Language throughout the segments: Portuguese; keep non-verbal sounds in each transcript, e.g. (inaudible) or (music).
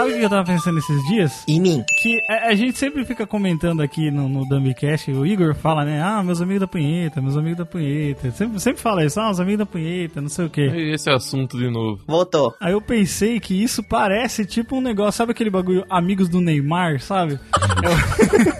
sabe o que eu tava pensando esses dias? Em mim. Que a, a gente sempre fica comentando aqui no, no Dumbcast, o Igor fala, né? Ah, meus amigos da punheta, meus amigos da punheta. Sempre, sempre fala isso, ah, os amigos da punheta, não sei o quê. Esse assunto de novo. Voltou. Aí eu pensei que isso parece tipo um negócio, sabe aquele bagulho amigos do Neymar, sabe? É, (laughs) um-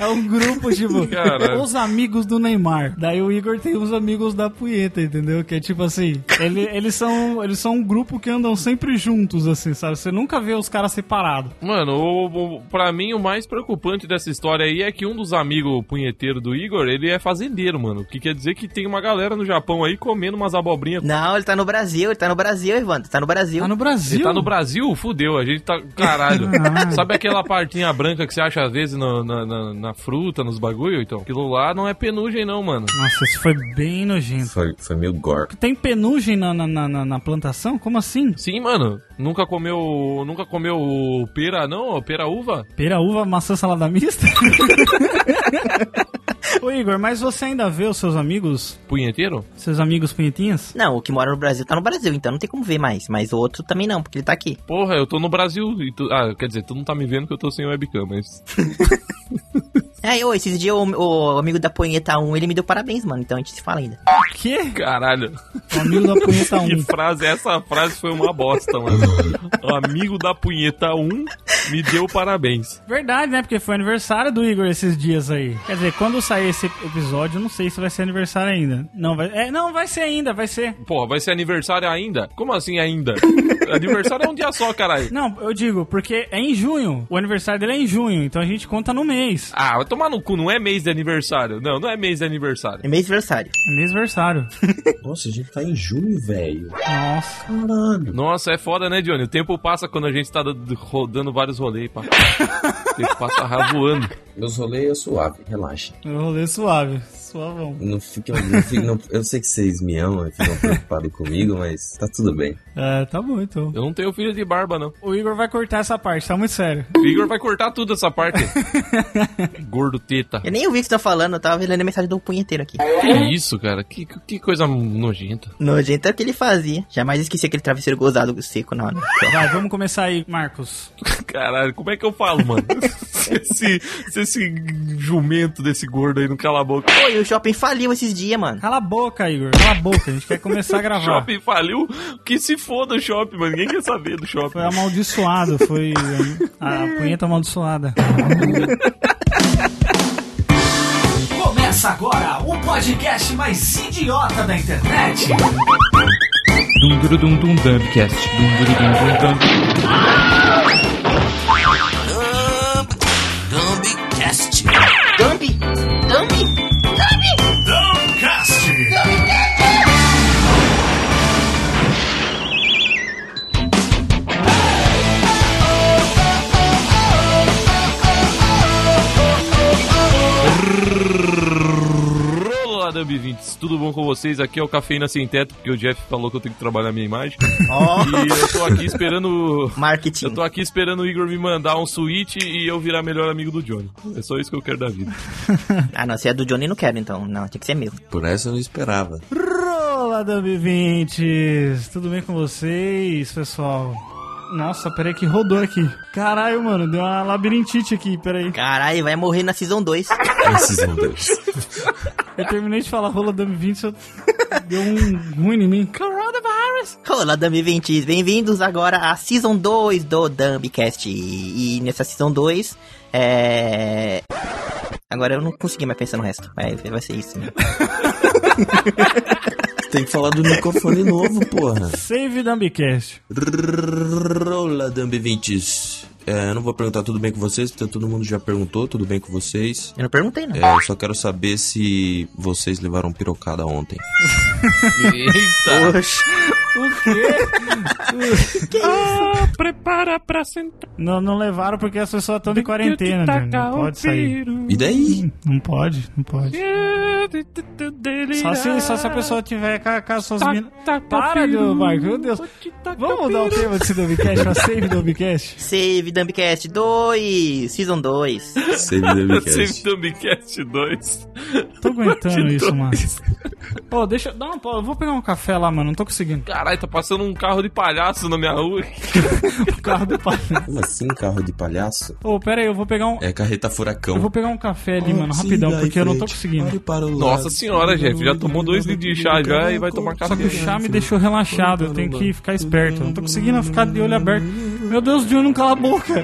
é um grupo, tipo, (laughs) Caralho. os amigos do Neymar. Daí o Igor tem os amigos da punheta, entendeu? Que é tipo assim, ele- eles, são, eles são um grupo que andam sempre juntos, assim, sabe? Você nunca vê os caras separados. Mano, o, o, pra mim o mais preocupante dessa história aí é que um dos amigos punheteiros do Igor, ele é fazendeiro, mano. O que quer dizer que tem uma galera no Japão aí comendo umas abobrinhas. Não, ele tá no Brasil, ele tá no Brasil, Evandro. Tá no Brasil. Tá no Brasil. Ele tá no Brasil? Fudeu, a gente tá. Caralho. (laughs) Ah. Sabe aquela partinha branca que você acha às vezes no- na, na, na fruta, nos bagulho? Então, aquilo lá não é penugem, não, mano. Nossa, isso foi bem nojento. Foi, foi meio gore. Tem penugem na, na, na, na- na plantação? Como assim? Sim, mano. Nunca comeu. Nunca comeu pera, não? Pera uva? Pera, uva, maçã, salada mista? (laughs) Ô Igor, mas você ainda vê os seus amigos, Punheteiro? seus amigos punhetinhas? Não, o que mora no Brasil tá no Brasil, então não tem como ver mais. Mas o outro também não, porque ele tá aqui. Porra, eu tô no Brasil. E tu, ah, quer dizer, tu não tá me vendo que eu tô sem webcam, mas. (laughs) É, ô, esses dias o, o amigo da Punheta 1, ele me deu parabéns, mano. Então a gente se fala ainda. O quê? Caralho. O amigo da punheta 1. (laughs) Que frase, essa frase foi uma bosta, mano. O amigo da punheta 1 me deu parabéns. Verdade, né? Porque foi aniversário do Igor esses dias aí. Quer dizer, quando sair esse episódio, eu não sei se vai ser aniversário ainda. Não, vai, é, não, vai ser ainda, vai ser. Porra, vai ser aniversário ainda? Como assim ainda? (laughs) aniversário é um dia só, caralho. Não, eu digo, porque é em junho. O aniversário dele é em junho, então a gente conta no mês. Ah, vai tomar no cu, não é mês de aniversário. Não, não é mês de aniversário. É mês aniversário. É mêsversário. (laughs) Nossa, a gente tá em junho, velho. Nossa. Caralho. Nossa, é foda, né, Johnny? O tempo passa quando a gente tá dando- rodando vários rolês, pá. O tempo passa ra- voando. Meus rolês é suave, relaxa. Eu rolê suave. Suavão. Não fiquem, não fiquem- não- eu sei que vocês me amam e ficam preocupados comigo, mas tá tudo bem. É, tá bom então. Eu não tenho filho de barba, não. O Igor vai cortar essa parte, tá muito sério. O Igor vai cortar tudo essa parte. (laughs) Gordo teta. Eu nem ouvi o que você tá falando, eu tava lendo a mensagem do punheteiro aqui. Que isso, cara? Que, que coisa nojenta. Nojento é o que ele fazia. Jamais esqueci aquele travesseiro gozado seco na hora. Vai, vamos começar aí, Marcos. Caralho, como é que eu falo, mano? (laughs) se, esse, se esse jumento desse gordo aí não cala a boca. Pô, e o shopping faliu esses dias, mano. Cala a boca, Igor. Cala a boca, a gente quer começar a O gravar. (laughs) shopping faliu? Que se foda o shopping, mano. Ninguém quer saber do shopping. Foi amaldiçoado, foi a, a punheta amaldiçoada. Começa agora o podcast mais idiota da internet. Dum dum dum dum dumbcast. Dum dum dum dum dum. Vocês? Aqui é o Cafeína Sem Teto, porque o Jeff falou que eu tenho que trabalhar a minha imagem. (laughs) Ó, E eu tô aqui esperando. marketing. Eu tô aqui esperando o Igor me mandar um switch e eu virar melhor amigo do Johnny. É só isso que eu quero da vida. (laughs) Ah, não, se é do Johnny, não quero, então. Não, tinha que ser meu. Por essa eu não esperava. Olá, Dub20! Tudo bem com vocês, pessoal? Nossa, peraí que rodou aqui. Caralho, mano, deu uma labirintite aqui, peraí. Caralho, vai morrer na Season 2. Esses são dois. (laughs) Eu terminei de falar rola Dub20, só deu um ruim em mim. Coronavirus! Olá, Dumb20, bem-vindos agora à Season 2 do Dumbcast. E, nessa Season 2, é... Agora eu não consegui mais pensar no resto. Vai, vai ser isso, né? (laughs) Tem que falar do microfone novo, porra. Save Dumbcast. Rola, Dumb20s. É, eu não vou perguntar tudo bem com vocês, porque todo mundo já perguntou tudo bem com vocês. Eu não perguntei, não. É, eu só quero saber se vocês levaram pirocada ontem. (laughs) Eita! Oxe, O quê? (laughs) Ah, prepara pra sentar. Não, não levaram porque as pessoas estão de quarentena, Johnny. Não pode sair. E daí? Não pode, não pode. Só se, só se a pessoa tiver com, com as suas minas. Para, meu Marco, meu Deus. Vamos mudar o tema desse Dumbcast pra Save Dumbcast? Save Dumbcast 2, Season 2. Save Save Dumbcast. Dumbcast 2. Tô aguentando (laughs) isso, mano. Pô, deixa. Dá uma pausa. Eu vou pegar um café lá, mano. Não tô conseguindo. Caralho, tá passando um carro de palhaço na minha rua. Carro do pai. Como assim, carro de palhaço? Ô, pera aí, eu vou pegar um. É carreta furacão. Eu vou pegar um café ali, mano, rapidão, porque eu não tô conseguindo. Nossa senhora, Jeff, já tomou dois litros de chá já e vai tomar Só café. que o chá me deixou relaxado, eu tenho que ficar esperto. Eu não tô conseguindo ficar de olho aberto. Meu Deus, o John não cala a boca.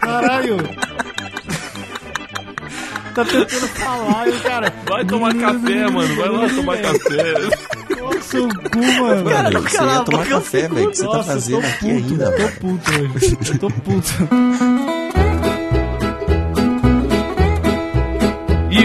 Caralho. Tá tentando falar, e o cara. Vai tomar café, mano. Vai lá tomar café. Nossa, seu cu, mano. Mano, você ia tomar café, velho. O que você tá eu fazendo tô aqui puto, ainda, tô velho? puto hoje. Eu tô puto.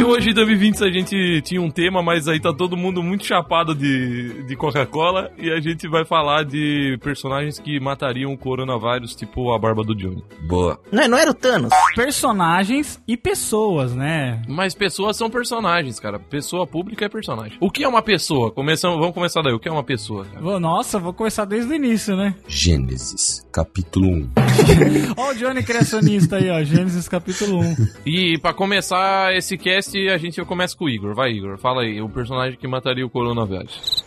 Hoje, 2020, a gente tinha um tema, mas aí tá todo mundo muito chapado de, de Coca-Cola. E a gente vai falar de personagens que matariam o coronavírus, tipo a barba do Johnny. Boa. Não, não era o Thanos? Personagens e pessoas, né? Mas pessoas são personagens, cara. Pessoa pública é personagem. O que é uma pessoa? Começamos, vamos começar daí. O que é uma pessoa? cara? Nossa, vou começar desde o início, né? Gênesis, capítulo 1. (laughs) Ó o Johnny criacionista aí, ó. Gênesis capítulo 1. E pra começar esse cast, a gente começa com o Igor. Vai, Igor. Fala aí. O personagem que mataria o coronavírus.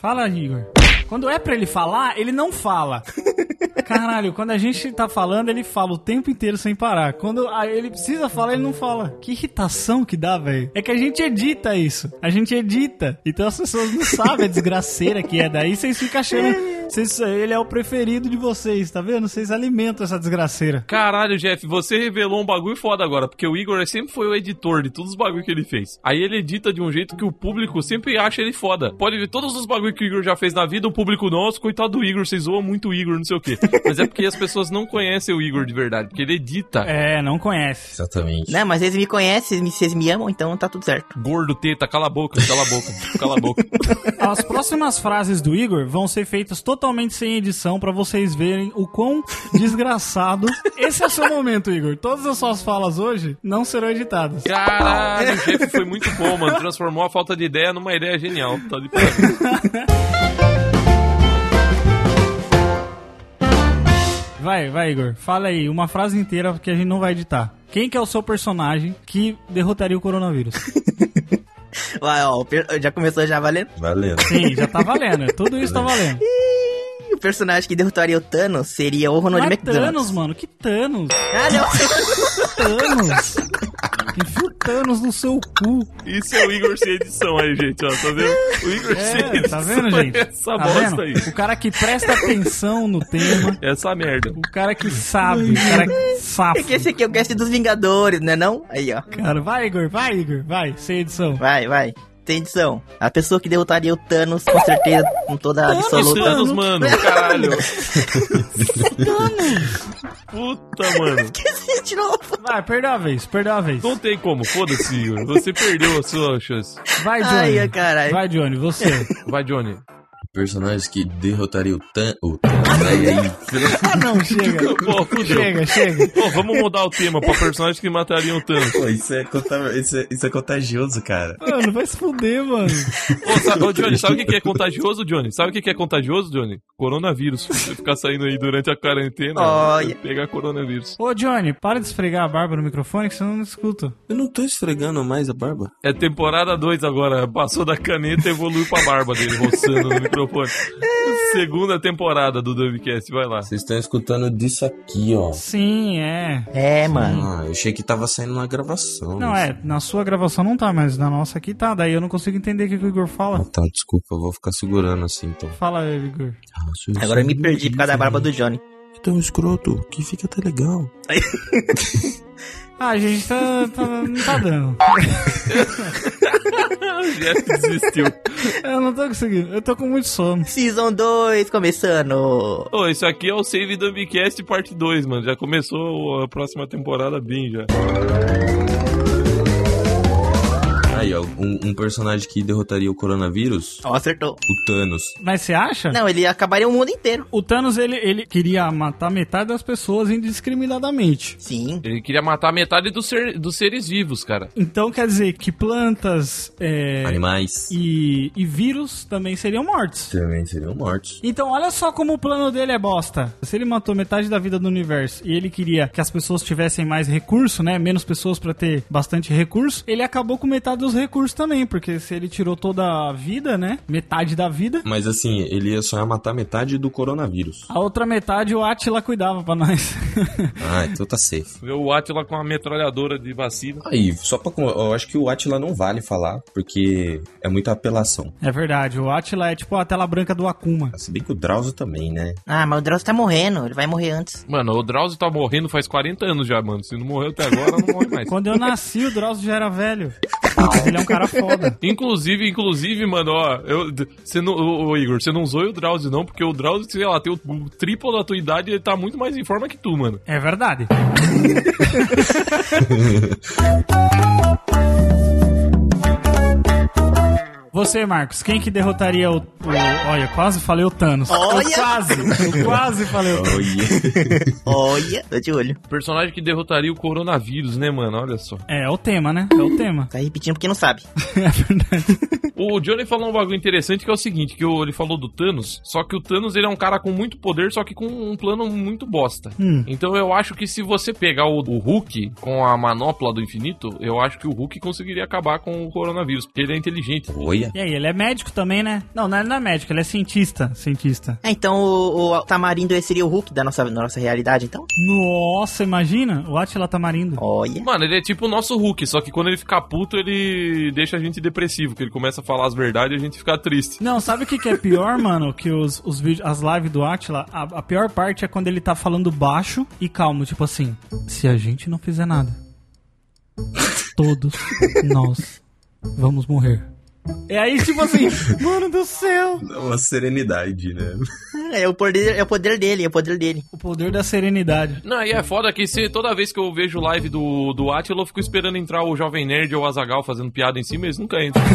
Fala, Igor. Quando é pra ele falar, ele não fala. (laughs) Caralho, quando a gente tá falando, ele fala o tempo inteiro sem parar. Quando ele precisa falar, ele não fala. Que irritação que dá, velho. É que a gente edita isso. A gente edita. Então as pessoas não sabem a desgraceira que é. Daí vocês ficam achando. Vocês, ele é o preferido de vocês, tá vendo? Vocês alimentam essa desgraceira. Caralho, Jeff, você revelou um bagulho foda agora, porque o Igor sempre foi o editor de todos os bagulhos que ele fez. Aí ele edita de um jeito que o público sempre acha ele foda. Pode ver todos os bagulhos que o Igor já fez na vida, o público, nossa, coitado do Igor, vocês zoam muito o Igor, não sei o quê. Mas é porque as pessoas não conhecem o Igor de verdade, porque ele edita. É, não conhece. Exatamente. Não, mas eles me conhecem, vocês me- amam, então tá tudo certo. Gordo, teta, cala a boca, cala a boca, cala a boca. (laughs) As próximas frases do Igor vão ser feitas totalmente sem edição pra vocês verem o quão desgraçado. (laughs) Esse é o seu momento, Igor. Todas as suas falas hoje não serão editadas. Caralho, (laughs) o Jeff foi muito bom, mano. Transformou a falta de ideia numa ideia genial. Tá de parabéns. Vai, vai, Igor. Fala aí uma frase inteira que a gente não vai editar. Quem que é o seu personagem que derrotaria o coronavírus? (laughs) Vai, ó, já começou já valendo? Valendo. Sim, já tá valendo. Tudo isso tá valendo. E o personagem que derrotaria o Thanos seria o Ronald Não é McDonald. Thanos, mano. Que Thanos? Ah, não. Thanos. (laughs) Enfia o Thanos no seu cu. Isso é o Igor sem edição aí, gente, ó. Tá vendo? O Igor sem É, edição. tá vendo, gente? Essa Tá bosta vendo? aí. O cara que presta atenção no tema. Essa merda. O cara que sabe. O cara que safa. É que esse aqui é o cast dos Vingadores, né não? Aí, ó. Cara, vai, Igor. Vai, Igor. Vai. Sem edição. Vai, vai. Tem edição. A pessoa que derrotaria o Thanos, com certeza, com toda a absoluta. Thanos, mano, (laughs) caralho. Puta, mano. Esqueci de novo. Vai, perdeu a vez. Perdeu a vez. Não tem como, foda-se, Igor. Você perdeu a sua chance. Vai, Johnny. Ai, caralho. Vai, Johnny. Você. Vai, Johnny. Personagens que derrotaria o Tan... O (laughs) aí. ah, não. Chega. (laughs) Pô, fudeu. Chega, chega. Pô, vamos mudar o tema pra personagens que matariam o Thanos. Pô, isso é, isso, é, isso é contagioso, cara. Mano, vai se fuder, mano. Ô, sa- ô, Johnny, sabe o que que é contagioso, Johnny? Sabe o que que é contagioso, Johnny? Coronavírus. Você ficar saindo aí durante a quarentena, Olha. pegar coronavírus. Ô, Johnny, para de esfregar a barba no microfone que você não escuta. Eu não tô esfregando mais a barba. É temporada 2 agora. Passou da caneta e evoluiu pra barba dele, roçando no microfone. Segunda temporada do Dubcast, vai lá. Vocês estão escutando disso aqui, ó. Sim, é. É, mano. Ah, eu achei que tava saindo na gravação. Não, é, na sua gravação não tá, mas na nossa aqui tá. Daí eu não consigo entender o que, que o Igor Ah, fala. tá, desculpa, eu vou ficar segurando assim, então. Fala, Igor. Ah, Agora eu me perdi por causa da barba do Johnny. É tão escroto que fica até legal. (laughs) Ah, a gente tá, tá- não tá dando. (laughs) O Jeff desistiu. Eu não tô conseguindo. Eu tô com muito sono. Season 2 começando. Ô, isso aqui é o Save Dubcast parte 2, mano. Já começou a próxima temporada bem já. Um, um personagem que derrotaria o coronavírus, Ó, acertou. o Thanos. Mas você acha? Não, ele acabaria o mundo inteiro. O Thanos, ele, ele queria matar metade das pessoas indiscriminadamente. Sim. Ele queria matar metade dos, ser- dos seres vivos, cara. Então quer dizer que plantas é, Animais e, e vírus também seriam mortos. também seriam mortos. Então, olha só como o plano dele é bosta. Se ele matou metade da vida do universo e ele queria que as pessoas tivessem mais recurso, né? Menos pessoas pra ter bastante recurso, ele acabou com metade dos recursos também, porque se ele tirou toda a vida, né? Metade da vida, Mas assim, ele ia só ia matar metade do coronavírus. a outra metade o Atila cuidava pra nós. (laughs) Ah, então tá safe. Ver o Atila com uma metralhadora de vacina. Aí, só pra. Eu acho que o Atila não vale falar, porque é muita apelação. é verdade, o Atila é tipo a tela branca do Akuma. Se bem que o Drauzio também, né? Ah, mas o Drauzio tá morrendo, ele vai morrer antes. Mano, o Drauzio tá morrendo faz 40 anos já, mano. Se não morreu até agora, não morre mais. (laughs) Quando eu nasci, o Drauzio já era velho. Ele é um cara foda. Inclusive, inclusive, mano, ó, eu, você não, ô, ô, Igor, você não zoe o Drauzio não, porque o Drauzio, sei lá, tem o, o triplo da tua idade e ele tá muito mais em forma que tu, mano. É verdade. (laughs) Você, Marcos, quem que derrotaria o, o- Olha, quase falei o Thanos. Olha! Eu quase, eu quase falei o Thanos. Olha, tô de olho. Personagem que derrotaria o coronavírus, né, mano? Olha só. É, é o tema, né? É o tema. Tá repetindo porque não sabe. (laughs) É verdade. O Johnny falou um bagulho interessante que é o seguinte, que o- ele falou do Thanos, só que o Thanos ele é um cara com muito poder, só que com um plano muito bosta. Hum. Então eu acho que se você pegar o, o Hulk com a manopla do infinito, eu acho que o Hulk conseguiria acabar com o coronavírus, porque ele é inteligente. Olha. E aí, ele é médico também, né? Não, não, ele não é médico, ele é cientista. Cientista. É, então o, o Tamarindo seria o Hulk da nossa, da nossa realidade, então? Nossa, imagina o Atila Tamarindo. Olha. Mano, ele é tipo o nosso Hulk, só que quando ele fica puto, ele deixa a gente depressivo, que ele começa a falar as verdades e a gente fica triste. Não, sabe o que, que é pior, (laughs) mano? Que os, os vídeos, as lives do Atila, a, a pior parte é quando ele tá falando baixo e calmo, tipo assim, se a gente não fizer nada, (laughs) todos nós vamos morrer. É aí, tipo assim, (laughs) mano do céu! É uma serenidade, né? É o poder, é o poder dele, é o poder dele. O poder da serenidade. Não, e é foda que se, toda vez que eu vejo live do, do Atila, eu fico esperando entrar o Jovem Nerd ou o Azagal fazendo piada em cima, eles nunca entram. (laughs)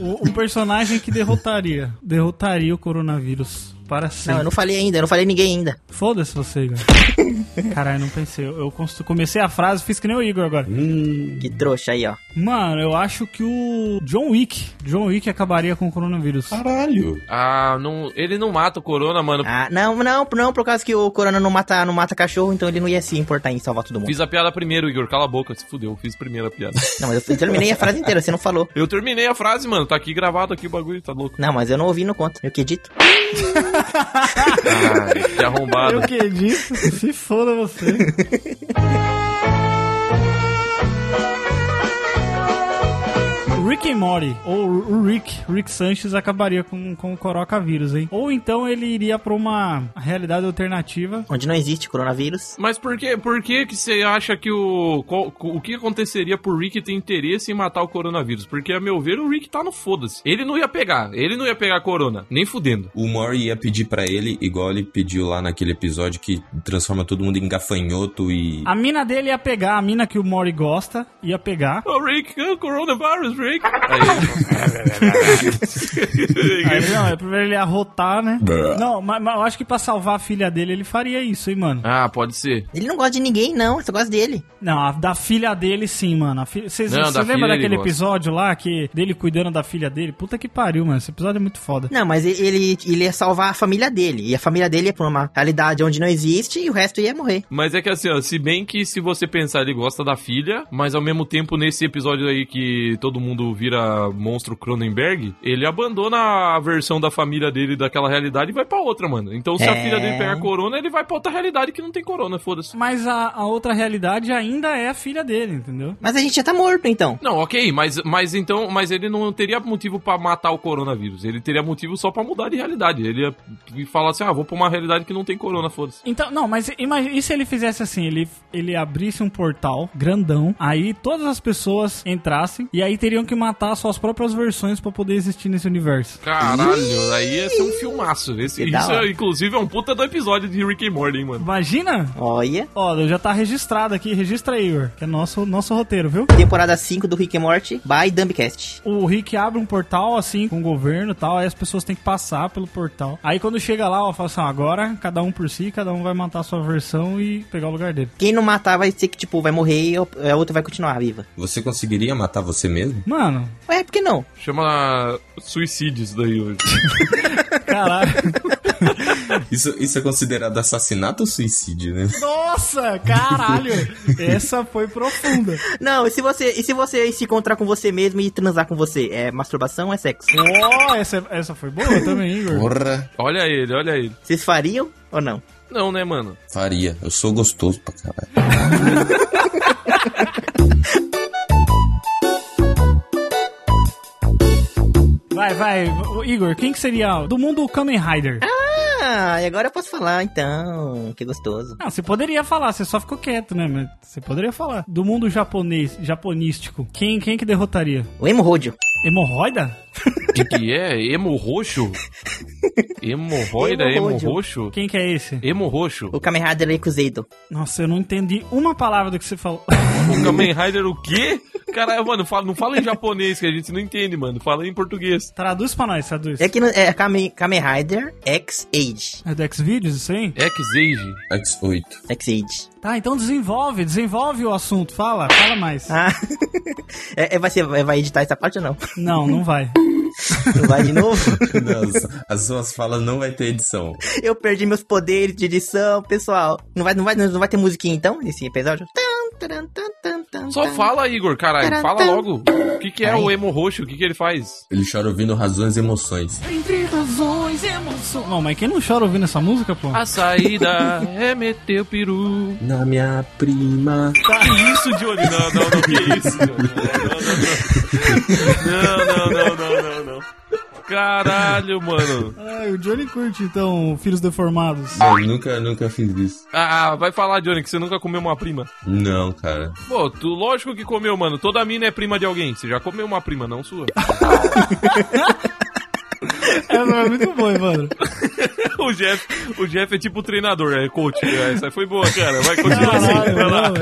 O, um personagem que derrotaria. Derrotaria o coronavírus. Para Não, sempre. eu não falei ainda, eu não falei ninguém ainda. Foda-se você, Igor. (laughs) Caralho, não pensei. Eu, comecei a frase, fiz que nem o Igor agora. Que trouxa aí, ó. Mano, eu acho que o John Wick. John Wick acabaria com o coronavírus. Caralho. Ah, não, ele não mata o Corona, mano. Ah, não, não, não, por causa que o Corona não mata, não mata cachorro, então ele não ia se importar em salvar todo mundo. Fiz a piada primeiro, Igor. Cala a boca, se fudeu. Fiz primeiro a piada. (laughs) Não, mas eu terminei a frase inteira, você não falou. Eu terminei a frase, mano. Tá aqui gravado aqui o bagulho, tá louco. Não, mas eu não ouvi no conto. Eu que edito. (laughs) (laughs) Ah, que arrombado. Eu que disse? Se foda você. (laughs) Rick and Morty, ou o Rick, Rick Sanchez acabaria com, com o coronavírus, hein? Ou então ele iria pra uma realidade alternativa. Onde não existe coronavírus. Mas por que, por que que você acha que o... qual- o que aconteceria por Rick ter interesse em matar o coronavírus? Porque, a meu ver, o Rick tá no foda-se. Ele não ia pegar. Ele não ia pegar a corona. Nem fudendo. O Mori ia pedir pra ele, igual ele pediu lá naquele episódio que transforma todo mundo em gafanhoto e. A mina dele ia pegar, a mina que o Mori gosta, ia pegar. Ô, Rick, oh, coronavirus, Rick. Aí, Aí, não, é primeiro ele ia rotar, né? Não, mas, mas eu acho que pra salvar a filha dele, ele faria isso, hein, mano? ah, pode ser. Ele não gosta de ninguém, não, ele só gosta dele. Não, a da filha dele sim, mano. Vocês da lembram ele daquele gosta. episódio lá que dele cuidando da filha dele? Puta que pariu, mano. Esse episódio é muito foda. Não, mas ele, ele, ele ia salvar a família dele. E a família dele ia pra uma realidade onde não existe e o resto ia morrer. Mas é que assim, ó, se bem que se você pensar, ele gosta da filha, mas ao mesmo tempo, nesse episódio aí que todo mundo vira monstro Cronenberg, ele abandona a versão da família dele daquela realidade e vai pra outra, mano. Então se a É. filha dele pegar corona, ele vai pra outra realidade que não tem corona, foda-se. Mas a, a outra realidade ainda é a filha dele, entendeu? Mas a gente já tá morto, então. Não, ok, mas, mas então, mas ele não teria motivo pra matar o coronavírus. Ele teria motivo só pra mudar de realidade. Ele ia falar assim: ah, vou pra uma realidade que não tem corona, foda-se. Então, não, mas imagina, e se ele fizesse assim? Ele, ele abrisse um portal grandão, aí todas as pessoas entrassem, e aí teriam que matar suas próprias versões pra poder existir nesse universo. Caralho, aí ia ser um filmaço. Esse, Que isso, é, inclusive, é um puta do episódio de Rick and Morty, hein, mano. Imagina? Olha. Ó, já tá registrado aqui, registra aí, Igor, que é nosso, nosso roteiro, viu? Temporada 5 do Rick and Morty by Dumbcast. O Rick abre um portal assim com o governo e tal, aí as pessoas têm que passar pelo portal. Aí quando chega lá, ó, fala assim: ó, agora cada um por si, cada um vai matar a sua versão e pegar o lugar dele. Quem não matar vai ser que, tipo, vai morrer e a outra vai continuar viva. Você conseguiria matar você mesmo? Mano, Ué, por que não? Chama suicídio isso daí hoje. (laughs) caralho. Isso, isso é considerado assassinato ou suicídio, né? Nossa, caralho. Essa foi profunda. Não, e se você, e se você se encontrar com você mesmo e transar com você? É masturbação ou é sexo? Oh, essa, essa foi boa também, Igor. Porra, Olha ele, olha ele. Vocês fariam ou não? Não, né, mano? faria. Eu sou gostoso pra caralho. (laughs) Vai, vai. Ô, Igor, quem que seria do mundo Kamen Rider? Ah, e agora eu posso falar, então. Que gostoso. Ah, você poderia falar, você só ficou quieto, né? Mas você poderia falar. Do mundo japonês, japonístico, quem, quem que derrotaria? O hemorroidio. Hemorroida? O que, que é? Emo roxo? Hemorroida, emo Hemorroidio. roxo? Quem que é esse? Emo roxo. O Kamen Rider Ekuzedo. Nossa, eu não entendi uma palavra do que você falou. O Kamen Rider o quê? Caralho, mano, fala, não fala em japonês que a gente não entende, mano. Fala em português. Traduz pra nós, traduz. É que no- é Kamen, Kamen Rider X-Age. É do Xvideos isso aí? X-Age. X8. X-Age. Tá, então desenvolve, desenvolve o assunto. Fala, fala mais. Ah, (laughs) é, é, vai, ser, vai editar essa parte ou não? Não, não vai. (laughs) Não (laughs) vai de novo? Nossa, as suas falas não vai ter edição. Eu perdi meus poderes de edição, pessoal. Não vai, não vai, não vai ter musiquinha então nesse episódio? Só fala, Igor, caralho. Fala logo. O que, que é Ai. o emo roxo? O que, que ele faz? Ele chora ouvindo razões e emoções. Entre razões e emoções. Não, mas quem não chora ouvindo essa música, pô? A saída é meter o peru. Na minha prima. Que isso, Johnny? Não, não, não, que isso, Johnny? Não, não, não, (laughs) não, não, não. Caralho, mano. Ai, o Johnny curte, então, Filhos Deformados. Não, nunca, nunca fiz isso. Ah, vai falar, Johnny, que você nunca comeu uma prima. Não, cara. Pô, tu lógico que comeu, mano. Toda mina é prima de alguém. Você já comeu uma prima, não sua. (laughs) Essa é muito boa, mano. (laughs) (laughs) o, Jeff, o Jeff é tipo treinador, é coach. Essa foi boa, cara. Vai continuar assim. Vai lá.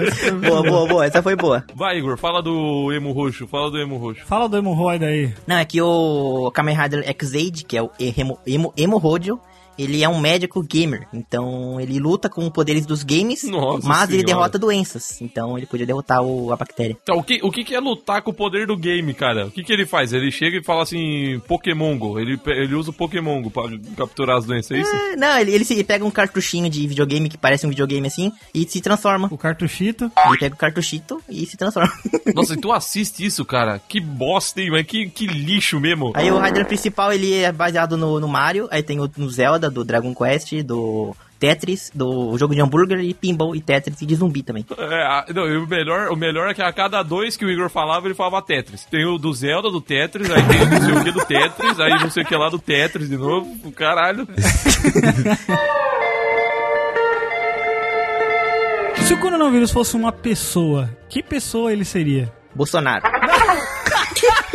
Boa, boa. boa. Essa foi boa. Vai, Igor, fala do emo roxo. Fala do emo roxo. Fala do hemorroida aí. Não, é que o Kamen Rider X-Age, que é o Emo, Emo, Hemorroidio, ele é um médico gamer. Então, ele luta com poderes dos games, Nossa mas ele senhora. derrota doenças. Então, ele podia derrotar o, a bactéria. Então, o que, o que é lutar com o poder do game, cara? O que, que ele faz? Ele chega e fala assim, Pokémongo. Ele, pe- ele usa o Pokémongo pra capturar as doenças, é isso? É, não, ele, ele, se, ele pega um cartuchinho de videogame que parece um videogame assim e se transforma. O cartuchito. Ele pega o cartuchito e se transforma. (laughs) Nossa, e tu assiste isso, cara? Que bosta, hein? Mas que, que lixo mesmo. Aí o Rider principal, ele é baseado no, no Mario, aí tem o no Zelda, do Dragon Quest, do Tetris, do jogo de hambúrguer e pinball e Tetris e de zumbi também. É, não, o melhor, o melhor é que a cada dois que o Igor falava, ele falava Tetris. Tem o do Zelda, do Tetris, aí tem o não sei o que do Tetris, aí não sei o que lá do Tetris de novo. Caralho. (laughs) Se o coronavírus fosse uma pessoa, que pessoa ele seria? Bolsonaro.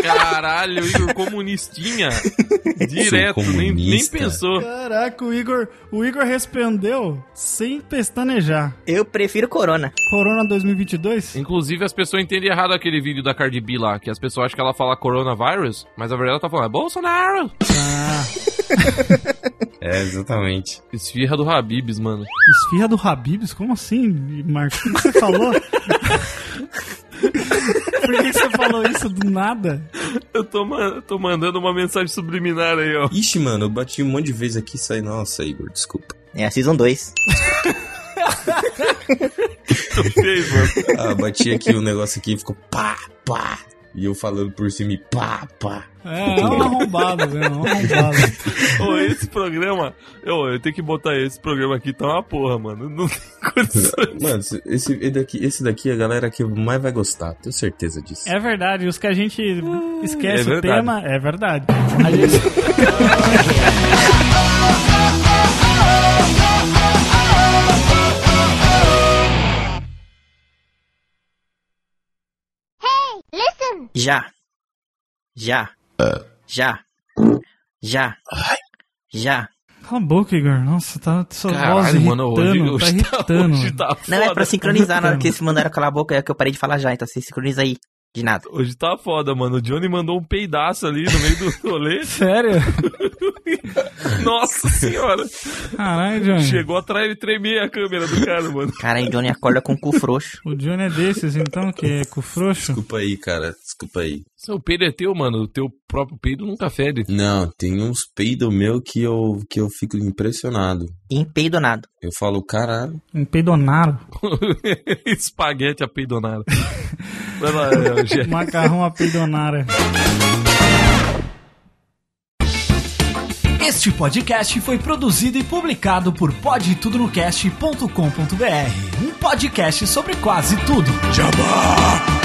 Caralho, Igor comunistinha. (laughs) Direto, nem, nem pensou. Caraca, o Igor, o Igor respondeu sem pestanejar. Eu prefiro Corona. Corona 2022? Inclusive, as pessoas entendem errado aquele vídeo da Cardi B lá, que as pessoas acham que ela fala coronavírus, mas a verdade ela tá falando, é Bolsonaro! Ah, (laughs) É, exatamente. Esfirra do Habibs, mano. esfirra do Habibs? Como assim, Marcos? O que você falou? (laughs) (laughs) Por que você falou isso do nada? Eu tô, ma- tô mandando uma mensagem subliminar aí, ó. Ixi, mano, eu bati um monte de vezes aqui e saí. Nossa, Igor, desculpa. É a Season 2. Tu fez, mano. Ah, bati aqui o negócio aqui e ficou pá, pá. E eu falando por cima e pá, pá. É, é um arrombado mesmo, é um arrombado. Ô, esse programa, eu, eu tenho que botar esse programa aqui, tá uma porra, mano. Não tem condições. (laughs) Mano, esse, esse daqui, esse daqui é a galera que mais vai gostar, tenho certeza disso. É verdade, os que a gente esquece É o verdade. tema, é verdade. A gente... (laughs) Já. Já. Já. Já. Já. Cala a boca, Igor. Nossa, tá sua voz Caralho, irritando, mano, hoje, tá hoje, tá, irritando. hoje tá Não, é pra sincronizar na hora que Irritando. (laughs) eles mandaram calar a boca, é que eu parei de falar já, então você sincroniza aí. De nada. Hoje tá foda, mano. O Johnny mandou um peidaço ali no meio do (laughs) rolê. Sério? (laughs) Nossa senhora. Caralho, Johnny. Chegou atrás e tremer a câmera do cara, mano. Caralho, Johnny acorda com o cu frouxo. O Johnny é desses, então, que é com frouxo. Desculpa aí, cara, desculpa aí. Seu peido é teu, mano. O teu próprio peido nunca fede. Não, tem uns peidos meu que eu, que eu fico impressionado. Empeidonado. Eu falo, caralho. Empedonaro. (laughs) Espaguete apeidonado. (laughs) Vai lá, é. Macarrão apedonara. Este podcast foi produzido e publicado por podtudonocast.com.br, um podcast sobre quase tudo. Jabá!